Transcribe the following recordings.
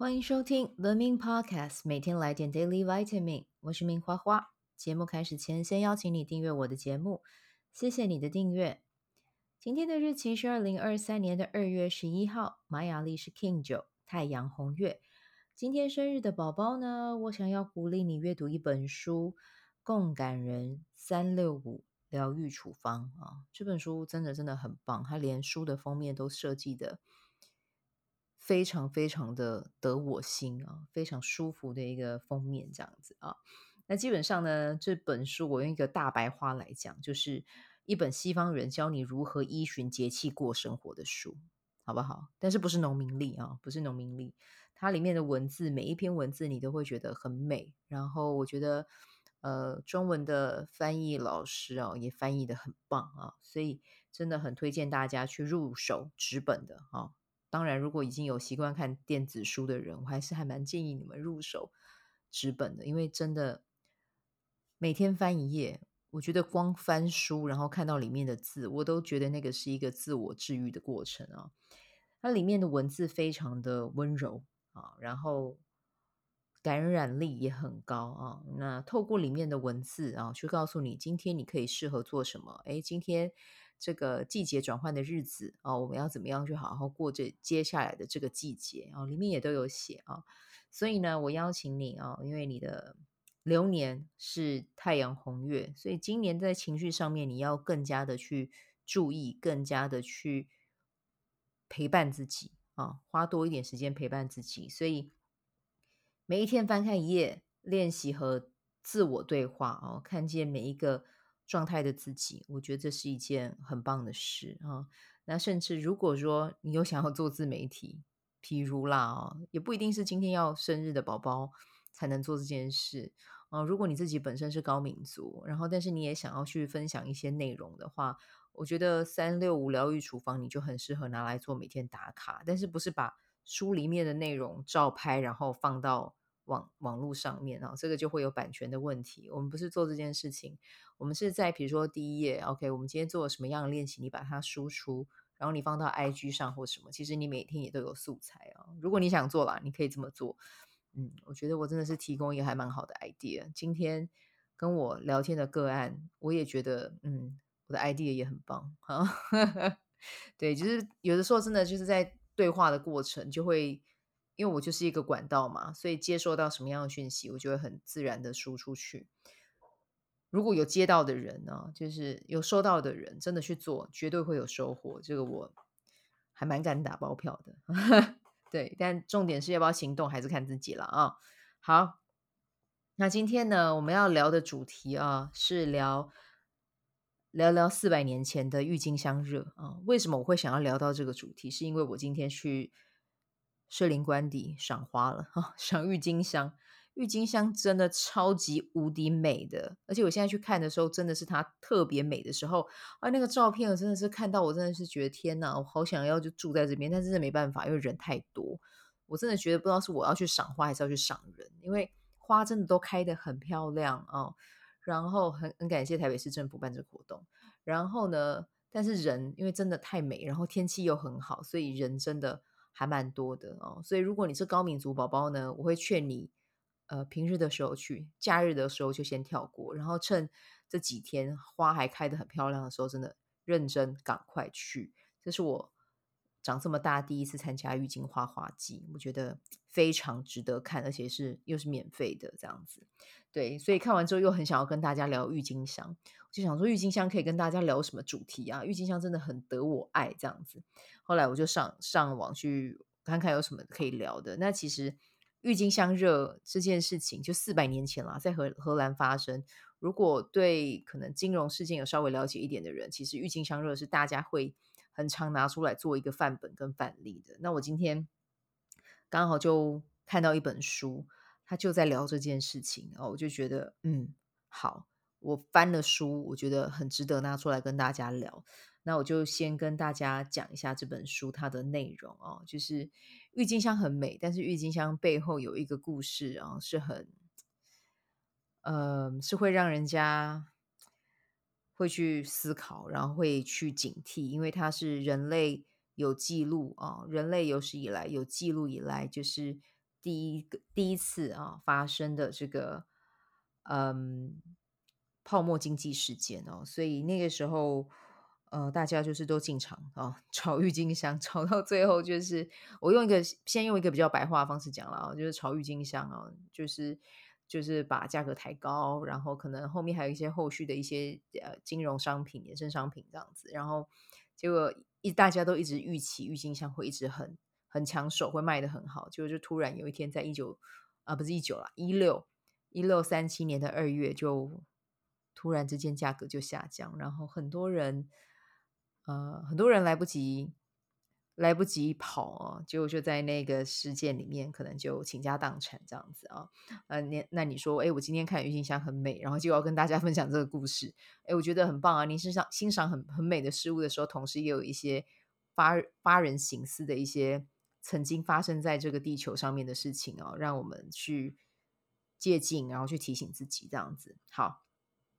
欢迎收听 The Min Podcast，每天来点 Daily Vitamin。我是明花花。节目开始前，先邀请你订阅我的节目，谢谢你的订阅。今天的日期是二零二三年的二月十一号，玛雅历是 King 九，太阳红月。今天生日的宝宝呢，我想要鼓励你阅读一本书，《共感人三六五疗愈处方》啊，这本书真的真的很棒，它连书的封面都设计的。非常非常的得我心啊，非常舒服的一个封面这样子啊。那基本上呢，这本书我用一个大白话来讲，就是一本西方人教你如何依循节气过生活的书，好不好？但是不是农民历啊，不是农民历。它里面的文字，每一篇文字你都会觉得很美。然后我觉得，呃，中文的翻译老师啊，也翻译的很棒啊，所以真的很推荐大家去入手纸本的啊。当然，如果已经有习惯看电子书的人，我还是还蛮建议你们入手纸本的，因为真的每天翻一页，我觉得光翻书，然后看到里面的字，我都觉得那个是一个自我治愈的过程啊。它里面的文字非常的温柔啊，然后感染力也很高啊。那透过里面的文字啊，去告诉你今天你可以适合做什么。诶，今天。这个季节转换的日子啊，我们要怎么样去好好过这接下来的这个季节啊？里面也都有写啊，所以呢，我邀请你啊，因为你的流年是太阳红月，所以今年在情绪上面你要更加的去注意，更加的去陪伴自己啊，花多一点时间陪伴自己。所以每一天翻开一页，练习和自我对话啊，看见每一个。状态的自己，我觉得这是一件很棒的事啊。那甚至如果说你有想要做自媒体，譬如啦，也不一定是今天要生日的宝宝才能做这件事啊。如果你自己本身是高敏族，然后但是你也想要去分享一些内容的话，我觉得三六五疗愈处方你就很适合拿来做每天打卡，但是不是把书里面的内容照拍然后放到。网网络上面啊，这个就会有版权的问题。我们不是做这件事情，我们是在比如说第一页，OK，我们今天做了什么样的练习，你把它输出，然后你放到 IG 上或什么，其实你每天也都有素材啊。如果你想做啦，你可以这么做。嗯，我觉得我真的是提供一个还蛮好的 idea。今天跟我聊天的个案，我也觉得，嗯，我的 idea 也很棒啊。对，就是有的时候真的就是在对话的过程就会。因为我就是一个管道嘛，所以接收到什么样的讯息，我就会很自然的输出去。如果有接到的人呢，就是有收到的人，真的去做，绝对会有收获。这个我还蛮敢打包票的。对，但重点是要不要行动，还是看自己了啊。好，那今天呢，我们要聊的主题啊，是聊聊聊四百年前的郁金香热啊。为什么我会想要聊到这个主题？是因为我今天去。士林官邸赏花了哈，赏郁金香，郁金香真的超级无敌美的，而且我现在去看的时候，真的是它特别美的时候啊！那个照片我真的是看到，我真的是觉得天哪，我好想要就住在这边，但是真的没办法，因为人太多，我真的觉得不知道是我要去赏花还是要去赏人，因为花真的都开得很漂亮啊。然后很很感谢台北市政府办这个活动，然后呢，但是人因为真的太美，然后天气又很好，所以人真的。还蛮多的哦，所以如果你是高敏族宝宝呢，我会劝你，呃，平日的时候去，假日的时候就先跳过，然后趁这几天花还开得很漂亮的时候，真的认真赶快去。这是我长这么大第一次参加郁金花花季，我觉得非常值得看，而且是又是免费的这样子。对，所以看完之后又很想要跟大家聊郁金香，就想说郁金香可以跟大家聊什么主题啊？郁金香真的很得我爱这样子。后来我就上上网去看看有什么可以聊的。那其实郁金香热这件事情就四百年前了，在荷荷兰发生。如果对可能金融事件有稍微了解一点的人，其实郁金香热是大家会很常拿出来做一个范本跟范例的。那我今天刚好就看到一本书。他就在聊这件事情，然后我就觉得，嗯，好，我翻了书，我觉得很值得拿出来跟大家聊。那我就先跟大家讲一下这本书它的内容哦，就是郁金香很美，但是郁金香背后有一个故事啊，是很，呃，是会让人家会去思考，然后会去警惕，因为它是人类有记录啊，人类有史以来有记录以来就是。第一个第一次啊发生的这个嗯泡沫经济事件哦，所以那个时候呃大家就是都进场啊 炒郁金香，炒到最后就是我用一个先用一个比较白话的方式讲了啊，就是炒郁金香啊，就是就是把价格抬高，然后可能后面还有一些后续的一些呃金融商品、衍生商品这样子，然后结果一大家都一直预期郁金香会一直很。很抢手，会卖得很好，就就突然有一天，在一九啊，不是一九了，一六一六三七年的二月，就突然之间价格就下降，然后很多人呃，很多人来不及来不及跑啊，就就在那个事件里面，可能就倾家荡产这样子啊。呃，那那你说，哎，我今天看郁金香很美，然后就要跟大家 分享这个故事，哎，我觉得很棒啊。你欣赏欣赏很很美的事物的时候，同时也有一些发发人省思的一些。曾经发生在这个地球上面的事情哦，让我们去借鉴，然后去提醒自己这样子。好，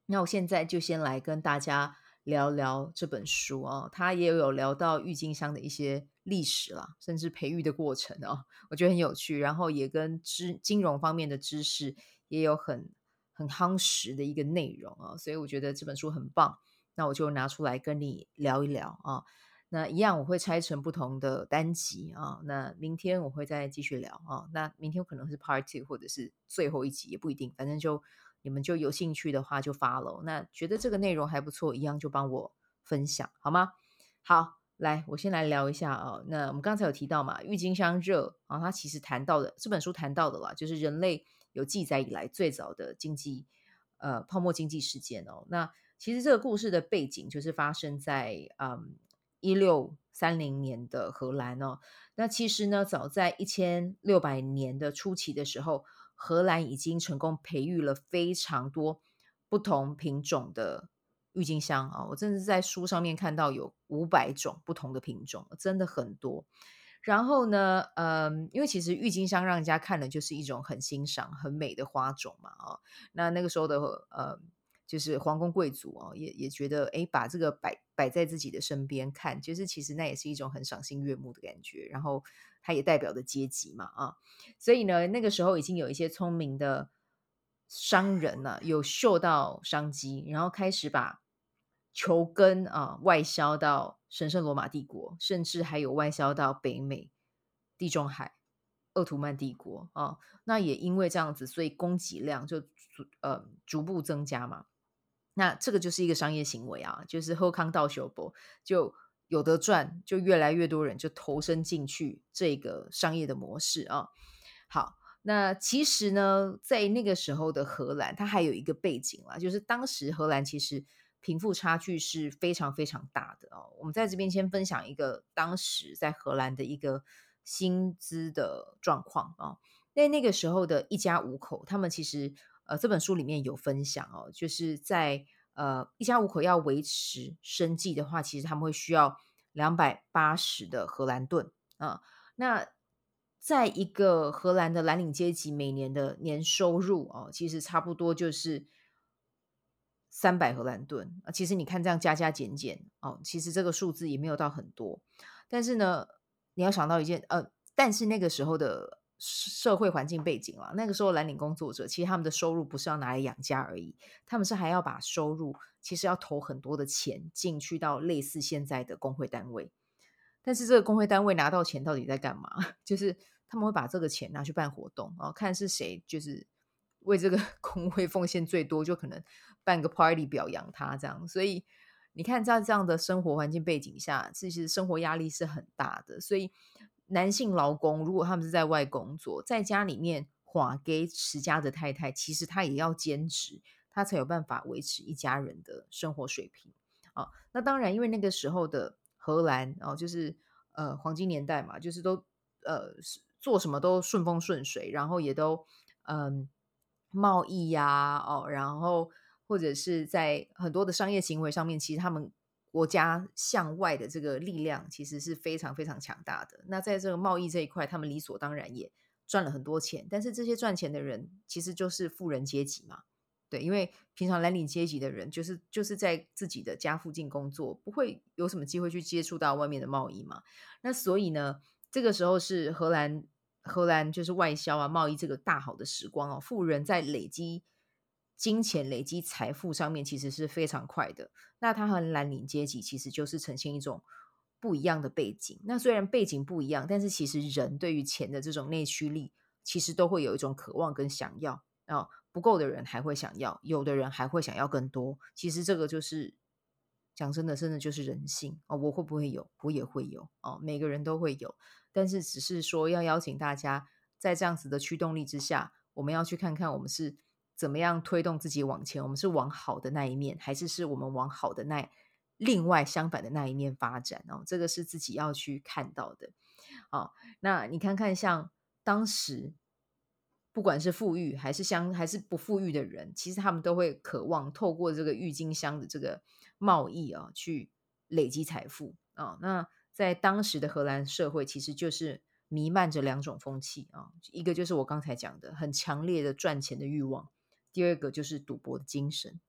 那我现在就先来跟大家聊聊这本书哦，它也有聊到郁金香的一些历史啦，甚至培育的过程哦，我觉得很有趣。然后也跟知金融方面的知识也有很很夯实的一个内容啊，所以我觉得这本书很棒。那我就拿出来跟你聊一聊啊。那一样，我会拆成不同的单集啊。那明天我会再继续聊啊。那明天可能是 Part Two，或者是最后一集，也不一定。反正就你们就有兴趣的话就 follow。那觉得这个内容还不错，一样就帮我分享好吗？好，来，我先来聊一下啊。那我们刚才有提到嘛，郁金香热啊，它其实谈到的这本书谈到的啦，就是人类有记载以来最早的经济呃泡沫经济事件哦。那其实这个故事的背景就是发生在嗯。一六三零年的荷兰哦，那其实呢，早在一千六百年的初期的时候，荷兰已经成功培育了非常多不同品种的郁金香啊！我甚至在书上面看到有五百种不同的品种，真的很多。然后呢，嗯，因为其实郁金香让人家看的就是一种很欣赏、很美的花种嘛，啊，那那个时候的呃。就是皇宫贵族哦，也也觉得哎，把这个摆摆在自己的身边看，就是其实那也是一种很赏心悦目的感觉。然后它也代表着阶级嘛啊，所以呢，那个时候已经有一些聪明的商人呢、啊，有嗅到商机，然后开始把球根啊外销到神圣罗马帝国，甚至还有外销到北美、地中海、鄂图曼帝国啊。那也因为这样子，所以供给量就呃逐步增加嘛。那这个就是一个商业行为啊，就是后康道相报，就有得赚，就越来越多人就投身进去这个商业的模式啊。好，那其实呢，在那个时候的荷兰，它还有一个背景啊，就是当时荷兰其实贫富差距是非常非常大的哦。我们在这边先分享一个当时在荷兰的一个薪资的状况啊。在那个时候的一家五口，他们其实。呃，这本书里面有分享哦，就是在呃一家五口要维持生计的话，其实他们会需要两百八十的荷兰盾啊。那在一个荷兰的蓝领阶级每年的年收入哦，其实差不多就是三百荷兰盾。其实你看这样加加减减哦，其实这个数字也没有到很多。但是呢，你要想到一件呃，但是那个时候的。社会环境背景了，那个时候蓝领工作者其实他们的收入不是要拿来养家而已，他们是还要把收入其实要投很多的钱进去到类似现在的工会单位，但是这个工会单位拿到钱到底在干嘛？就是他们会把这个钱拿去办活动啊，看是谁就是为这个 工会奉献最多，就可能办个 party 表扬他这样。所以你看在这样的生活环境背景下，其实生活压力是很大的，所以。男性劳工如果他们是在外工作，在家里面花给持家的太太，其实他也要兼职，他才有办法维持一家人的生活水平啊。那当然，因为那个时候的荷兰哦，就是呃黄金年代嘛，就是都呃做什么都顺风顺水，然后也都嗯、呃、贸易呀、哦，然后或者是在很多的商业行为上面，其实他们。国家向外的这个力量其实是非常非常强大的。那在这个贸易这一块，他们理所当然也赚了很多钱。但是这些赚钱的人其实就是富人阶级嘛，对，因为平常蓝领阶级的人就是就是在自己的家附近工作，不会有什么机会去接触到外面的贸易嘛。那所以呢，这个时候是荷兰荷兰就是外销啊贸易这个大好的时光哦，富人在累积金钱、累积财富上面其实是非常快的。那他和蓝领阶级其实就是呈现一种不一样的背景。那虽然背景不一样，但是其实人对于钱的这种内驱力，其实都会有一种渴望跟想要啊。不够的人还会想要，有的人还会想要更多。其实这个就是讲真的，真的就是人性哦。我会不会有？我也会有哦。每个人都会有。但是只是说要邀请大家，在这样子的驱动力之下，我们要去看看我们是怎么样推动自己往前。我们是往好的那一面，还是是我们往好的那另外相反的那一面发展哦？这个是自己要去看到的。哦，那你看看，像当时不管是富裕还是相还是不富裕的人，其实他们都会渴望透过这个郁金香的这个贸易啊，去累积财富啊，那在当时的荷兰社会，其实就是弥漫着两种风气啊，一个就是我刚才讲的很强烈的赚钱的欲望，第二个就是赌博的精神。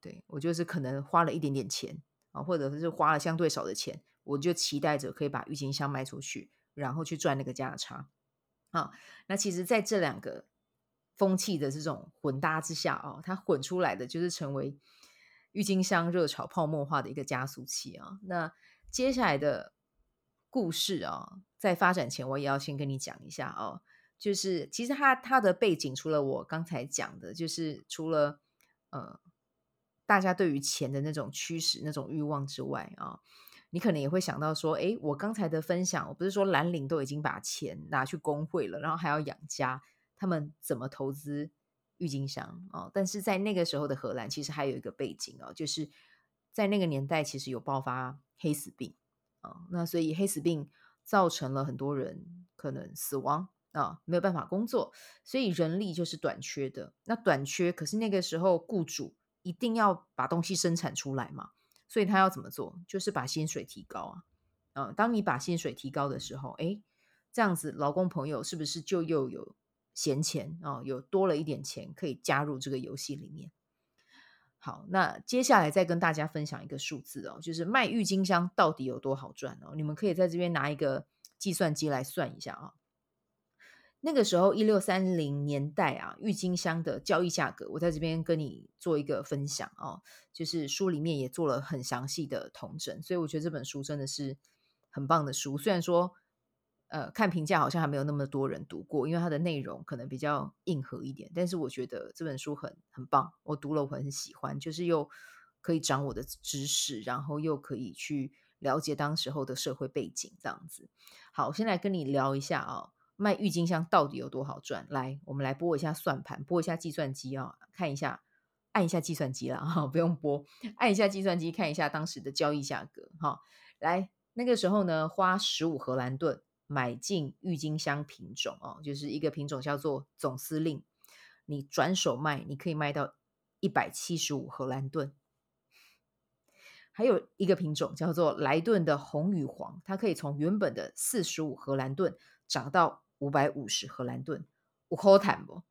对，我就是可能花了一点点钱啊，或者是花了相对少的钱，我就期待着可以把郁金香卖出去，然后去赚那个价差啊。那其实，在这两个风气的这种混搭之下啊，它混出来的就是成为郁金香热潮泡沫化的一个加速器啊。那接下来的故事啊，在发展前，我也要先跟你讲一下哦。就是其实他他的背景，除了我刚才讲的，就是除了呃大家对于钱的那种驱使、那种欲望之外啊，你可能也会想到说，诶，我刚才的分享，我不是说蓝领都已经把钱拿去工会了，然后还要养家，他们怎么投资郁金香啊？但是在那个时候的荷兰，其实还有一个背景哦，就是在那个年代，其实有爆发。黑死病啊，那所以黑死病造成了很多人可能死亡啊，没有办法工作，所以人力就是短缺的。那短缺，可是那个时候雇主一定要把东西生产出来嘛，所以他要怎么做？就是把薪水提高啊。嗯，当你把薪水提高的时候，诶，这样子劳工朋友是不是就又有闲钱啊？有多了一点钱可以加入这个游戏里面？好，那接下来再跟大家分享一个数字哦，就是卖郁金香到底有多好赚哦？你们可以在这边拿一个计算机来算一下啊。那个时候一六三零年代啊，郁金香的交易价格，我在这边跟你做一个分享哦，就是书里面也做了很详细的统整，所以我觉得这本书真的是很棒的书，虽然说。呃，看评价好像还没有那么多人读过，因为它的内容可能比较硬核一点。但是我觉得这本书很很棒，我读了我很喜欢，就是又可以长我的知识，然后又可以去了解当时候的社会背景这样子。好，我先来跟你聊一下啊、卖郁金香到底有多好赚？来，我们来拨一下算盘，拨一下计算机啊、哦，看一下，按一下计算机了啊，不用拨，按一下计算机看一下当时的交易价格哈、来，那个时候呢，花十五荷兰盾。买进郁金香品种哦，就是一个品种叫做总司令。你转手卖，你可以卖到一百七十五荷兰盾。还有一个品种叫做莱顿的红与黄，它可以从原本的四十五荷兰盾涨到五百五十荷兰盾，五口坦不？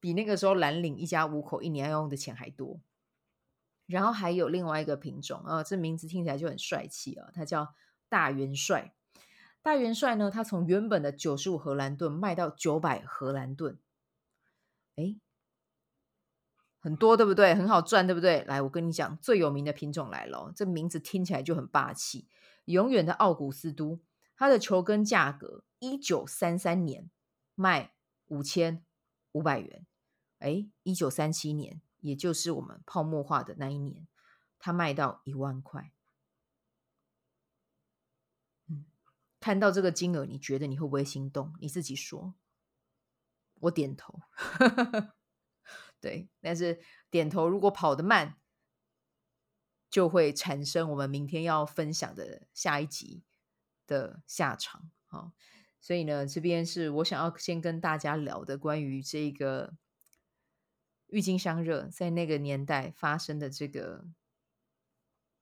比那个时候蓝领一家五口一年要用的钱还多。然后还有另外一个品种啊、这名字听起来就很帅气啊、它叫大元帅。大元帅呢，他从原本的九十五荷兰盾卖到九百荷兰盾，诶，很多对不对？很好赚对不对？来，我跟你讲，最有名的品种来了，这名字听起来就很霸气。永远的奥古斯都，它的球根价格一九三三年卖五千五百元，诶，一九三七年，也就是我们泡沫化的那一年，它卖到一万块。嗯看到这个金额，你觉得你会不会心动？你自己说。我点头。对，但是点头如果跑得慢，就会产生我们明天要分享的下一集的下场。好，所以呢，这边是我想要先跟大家聊的关于这个郁金香热在那个年代发生的这个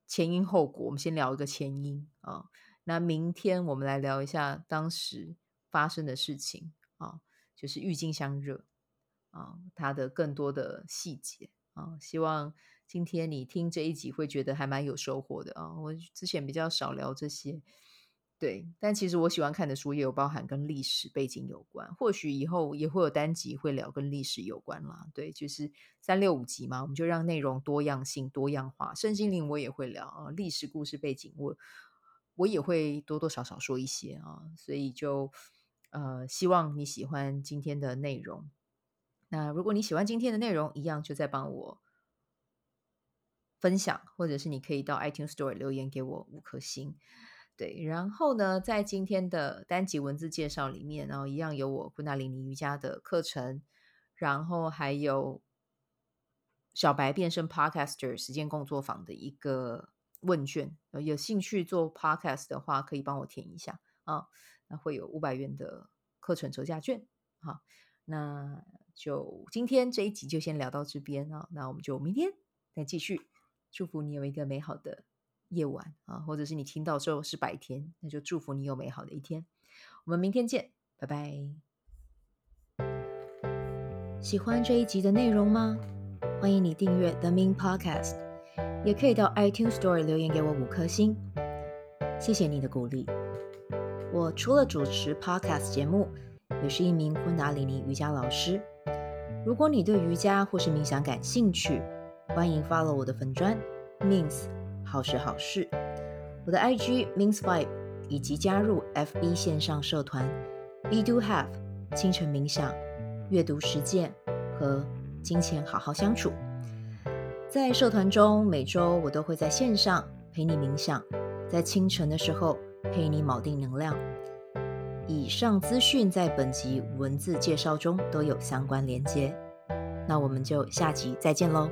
前因后果。我们先聊一个前因啊。那明天我们来聊一下当时发生的事情啊，就是郁金香热啊，它的更多的细节啊。希望今天你听这一集会觉得还蛮有收获的啊。我之前比较少聊这些，对，但其实我喜欢看的书也有包含跟历史背景有关，或许以后也会有单集会聊跟历史有关啦。对，就是三六五集嘛，我们就让内容多样性多样化。身心灵我也会聊啊，历史故事背景我我也会多多少少说一些啊，所以就呃希望你喜欢今天的内容。那如果你喜欢今天的内容，一样就再帮我分享，或者是你可以到 iTunes Store 留言给我五颗星。对，然后呢，在今天的单集文字介绍里面，然后一样有我昆达里尼瑜伽的课程，然后还有小白变身 Podcaster 时间工作坊的一个问卷，有兴趣做 Podcast 的话，可以帮我填一下啊，那会有五百元的课程折价券。好，那就今天这一集就先聊到这边啊，那我们就明天再继续，祝福你有一个美好的夜晚啊，或者是你听到之后是白天，那就祝福你有美好的一天。我们明天见，拜拜。喜欢这一集的内容吗？欢迎你订阅 The Min Podcast，也可以到 iTunes Store 留言给我五颗星，谢谢你的鼓励。我除了主持 Podcast 节目，也是一名昆达里尼瑜伽老师。如果你对瑜伽或是冥想感兴趣，欢迎 follow 我的粉砖 Mins。好事好事，我的 IG means vibe，以及加入 FB 线上社团，We Do Have 清晨冥想、阅读实践和金钱好好相处。在社团中，每周我都会在线上陪你冥想，在清晨的时候陪你锚定能量。以上资讯在本集文字介绍中都有相关连接。那我们就下集再见喽。